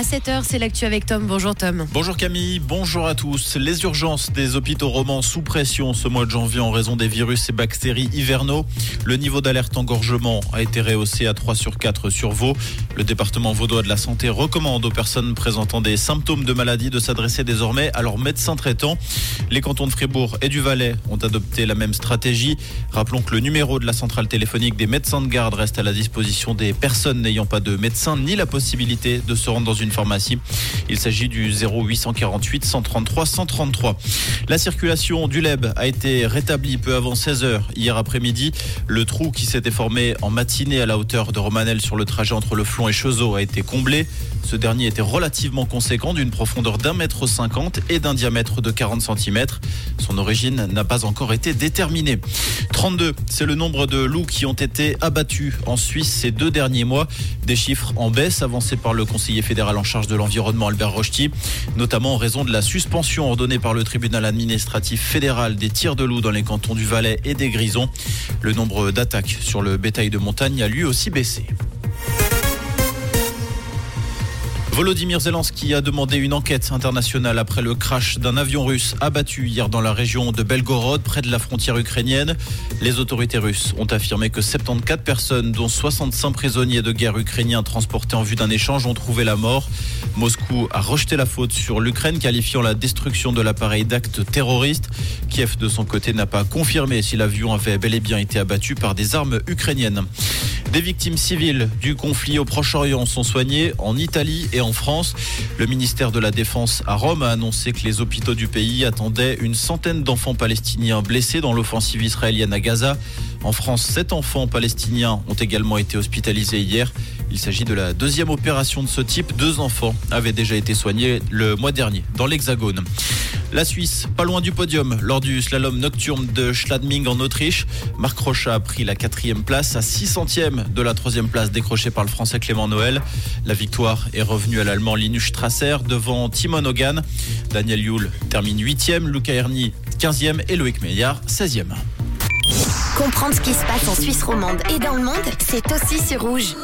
À 7h, c'est l'actu avec Tom. Bonjour Tom. Bonjour Camille, bonjour à tous. Les urgences des hôpitaux romans sous pression ce mois de janvier en raison des virus et bactéries hivernaux. Le niveau d'alerte engorgement a été rehaussé à 3 sur 4 sur Vaud. Le département vaudois de la santé recommande aux personnes présentant des symptômes de maladie de s'adresser désormais à leur médecin traitant. Les cantons de Fribourg et du Valais ont adopté la même stratégie. Rappelons que le numéro de la centrale téléphonique des médecins de garde reste à la disposition des personnes n'ayant pas de médecin ni la possibilité de se rendre dans une pharmacie. Il s'agit du 0848 133 133. La circulation du LEB a été rétablie peu avant 16h hier après-midi. Le trou qui s'était formé en matinée à la hauteur de Romanel sur le trajet entre le Flon et Chezeaux a été comblé. Ce dernier était relativement conséquent d'une profondeur d'un mètre cinquante et d'un diamètre de 40 cm. Son origine n'a pas encore été déterminée. 32, c'est le nombre de loups qui ont été abattus en Suisse ces deux derniers mois. Des chiffres en baisse avancés par le conseiller fédéral en charge de l'environnement Albert Rochety, notamment en raison de la suspension ordonnée par le tribunal administratif fédéral des tirs de loups dans les cantons du Valais et des Grisons. Le nombre d'attaques sur le bétail de montagne a lui aussi baissé. Volodymyr Zelensky a demandé une enquête internationale après le crash d'un avion russe abattu hier dans la région de Belgorod, près de la frontière ukrainienne. Les autorités russes ont affirmé que 74 personnes, dont 65 prisonniers de guerre ukrainiens transportés en vue d'un échange, ont trouvé la mort. Moscou a rejeté la faute sur l'Ukraine, qualifiant la destruction de l'appareil d'acte terroriste. Kiev, de son côté, n'a pas confirmé si l'avion avait bel et bien été abattu par des armes ukrainiennes. Des victimes civiles du conflit au Proche-Orient sont soignées en Italie et en France. Le ministère de la Défense à Rome a annoncé que les hôpitaux du pays attendaient une centaine d'enfants palestiniens blessés dans l'offensive israélienne à Gaza. En France, sept enfants palestiniens ont également été hospitalisés hier. Il s'agit de la deuxième opération de ce type. Deux enfants avaient déjà été soignés le mois dernier dans l'Hexagone. La Suisse, pas loin du podium lors du slalom nocturne de Schladming en Autriche. Marc Rocha a pris la quatrième place à 6 centièmes de la troisième place décrochée par le Français Clément Noël. La victoire est revenue à l'Allemand Linus Strasser devant Timon Hogan. Daniel Yule termine 8e, Luca Erni 15e et Loïc Meillard 16e. Comprendre ce qui se passe en Suisse romande et dans le monde, c'est aussi sur Rouge.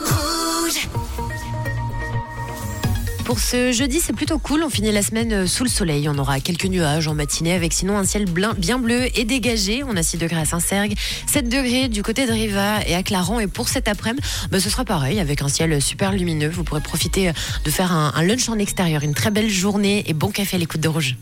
Pour ce jeudi, c'est plutôt cool. On finit la semaine euh, sous le soleil. On aura quelques nuages en matinée avec sinon un ciel bien bleu et dégagé. On a 6 degrés à Saint-Sergue, 7 degrés du côté de Riva et à Clarence. Et pour cet après-midi, bah, ce sera pareil avec un ciel super lumineux. Vous pourrez profiter euh, de faire un, un lunch en extérieur. Une très belle journée et bon café à l'écoute de Rouge.